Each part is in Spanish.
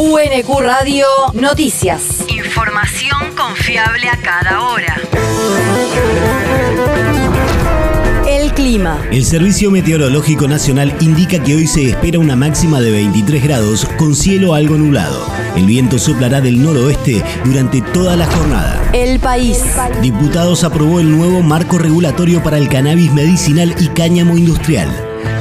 UNQ Radio Noticias. Información confiable a cada hora. El clima. El Servicio Meteorológico Nacional indica que hoy se espera una máxima de 23 grados con cielo algo nublado. El viento soplará del noroeste durante toda la jornada. El país. Diputados aprobó el nuevo marco regulatorio para el cannabis medicinal y cáñamo industrial.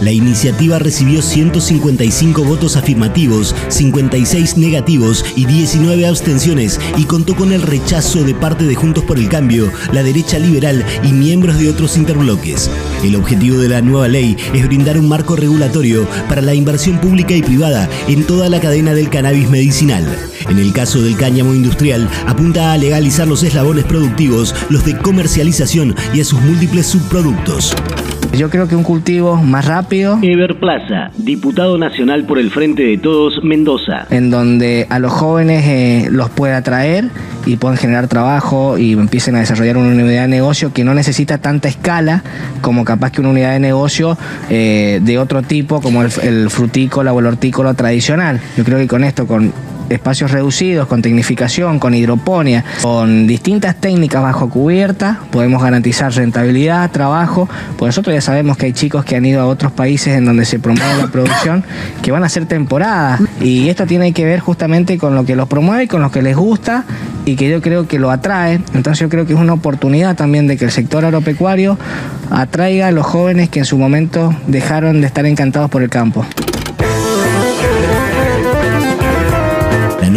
La iniciativa recibió 155 votos afirmativos, 56 negativos y 19 abstenciones y contó con el rechazo de parte de Juntos por el Cambio, la derecha liberal y miembros de otros interbloques. El objetivo de la nueva ley es brindar un marco regulatorio para la inversión pública y privada en toda la cadena del cannabis medicinal. En el caso del cáñamo industrial, apunta a legalizar los eslabones productivos, los de comercialización y a sus múltiples subproductos. Yo creo que un cultivo más rápido. Ever Plaza, diputado nacional por el Frente de Todos, Mendoza. En donde a los jóvenes eh, los pueda atraer y puedan generar trabajo y empiecen a desarrollar una unidad de negocio que no necesita tanta escala como capaz que una unidad de negocio eh, de otro tipo como el, el frutícola o el hortícola tradicional. Yo creo que con esto, con espacios reducidos, con tecnificación, con hidroponía, con distintas técnicas bajo cubierta, podemos garantizar rentabilidad, trabajo, pues nosotros ya sabemos que hay chicos que han ido a otros países en donde se promueve la producción, que van a ser temporadas, y esto tiene que ver justamente con lo que los promueve con lo que les gusta y que yo creo que lo atrae. Entonces yo creo que es una oportunidad también de que el sector agropecuario atraiga a los jóvenes que en su momento dejaron de estar encantados por el campo.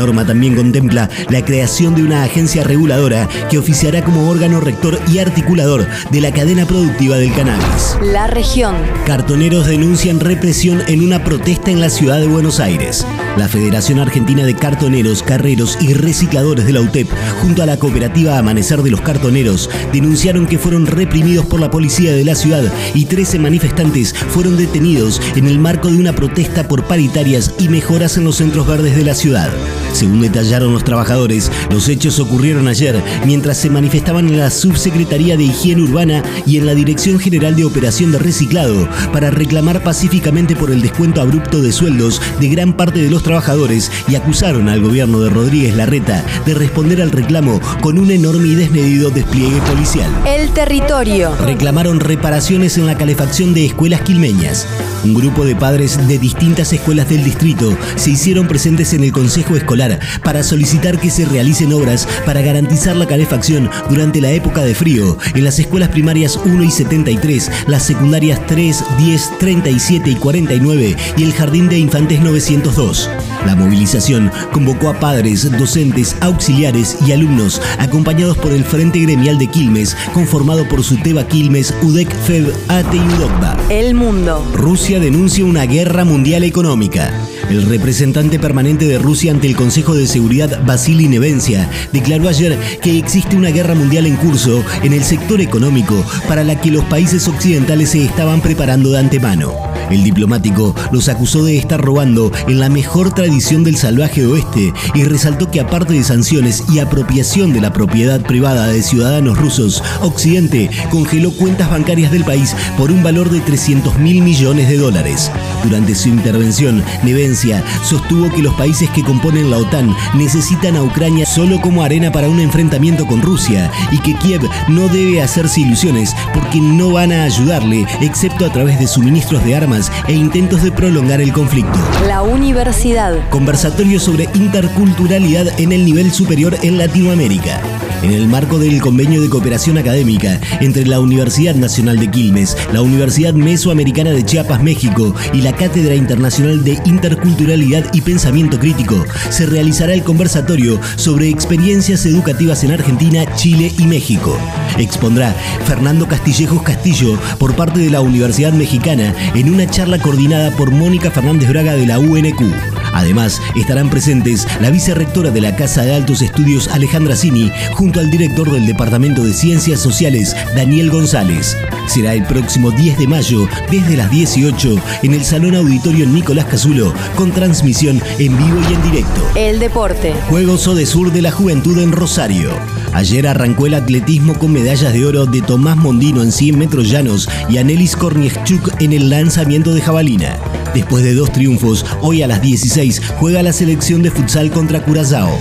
Norma también contempla la creación de una agencia reguladora que oficiará como órgano rector y articulador de la cadena productiva del cannabis. La región. Cartoneros denuncian represión en una protesta en la ciudad de Buenos Aires. La Federación Argentina de Cartoneros, Carreros y Recicladores de la UTEP, junto a la cooperativa Amanecer de los Cartoneros, denunciaron que fueron reprimidos por la policía de la ciudad y 13 manifestantes fueron detenidos en el marco de una protesta por paritarias y mejoras en los centros verdes de la ciudad. Según detallaron los trabajadores, los hechos ocurrieron ayer mientras se manifestaban en la Subsecretaría de Higiene Urbana y en la Dirección General de Operación de Reciclado para reclamar pacíficamente por el descuento abrupto de sueldos de gran parte de los trabajadores y acusaron al gobierno de Rodríguez Larreta de responder al reclamo con un enorme y desmedido despliegue policial. El territorio. Reclamaron reparaciones en la calefacción de escuelas quilmeñas. Un grupo de padres de distintas escuelas del distrito se hicieron presentes en el Consejo Escolar para solicitar que se realicen obras para garantizar la calefacción durante la época de frío en las escuelas primarias 1 y 73, las secundarias 3, 10, 37 y 49 y el Jardín de Infantes 902. La movilización convocó a padres, docentes, auxiliares y alumnos acompañados por el Frente Gremial de Quilmes, conformado por Suteba Quilmes, UDEC, FEB, ATE y UDOCBA. El mundo. Rusia denuncia una guerra mundial económica. El representante permanente de Rusia ante el Consejo de Seguridad, Vasily Nevencia, declaró ayer que existe una guerra mundial en curso en el sector económico para la que los países occidentales se estaban preparando de antemano. El diplomático los acusó de estar robando en la mejor tradición del salvaje oeste y resaltó que aparte de sanciones y apropiación de la propiedad privada de ciudadanos rusos, Occidente congeló cuentas bancarias del país por un valor de 300 mil millones de dólares. Durante su intervención, Nevencia sostuvo que los países que componen la OTAN necesitan a Ucrania solo como arena para un enfrentamiento con Rusia y que Kiev no debe hacerse ilusiones porque no van a ayudarle excepto a través de suministros de armas e intentos de prolongar el conflicto. La universidad. Conversatorio sobre interculturalidad en el nivel superior en Latinoamérica. En el marco del convenio de cooperación académica entre la Universidad Nacional de Quilmes, la Universidad Mesoamericana de Chiapas, México y la Cátedra Internacional de Interculturalidad y Pensamiento Crítico, se realizará el conversatorio sobre experiencias educativas en Argentina, Chile y México. Expondrá Fernando Castillejos Castillo por parte de la Universidad Mexicana en una charla coordinada por Mónica Fernández Braga de la UNQ. Además, estarán presentes la vicerrectora de la Casa de Altos Estudios Alejandra Cini junto al director del Departamento de Ciencias Sociales Daniel González. Será el próximo 10 de mayo desde las 18 en el Salón Auditorio Nicolás Casulo con transmisión en vivo y en directo. El deporte. Juegos Sur de la Juventud en Rosario. Ayer arrancó el atletismo con medallas de oro de Tomás Mondino en 100 metros llanos y Anelis Korniechuk en el lanzamiento de jabalina. Después de dos triunfos, hoy a las 16 juega la selección de futsal contra Curazao.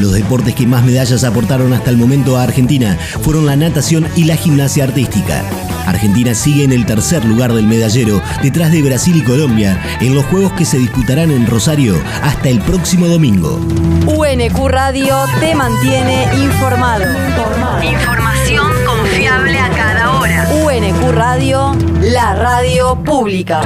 Los deportes que más medallas aportaron hasta el momento a Argentina fueron la natación y la gimnasia artística. Argentina sigue en el tercer lugar del medallero, detrás de Brasil y Colombia, en los Juegos que se disputarán en Rosario hasta el próximo domingo. UNQ Radio te mantiene informado. Información confiable a cada hora. UNQ Radio, la radio pública.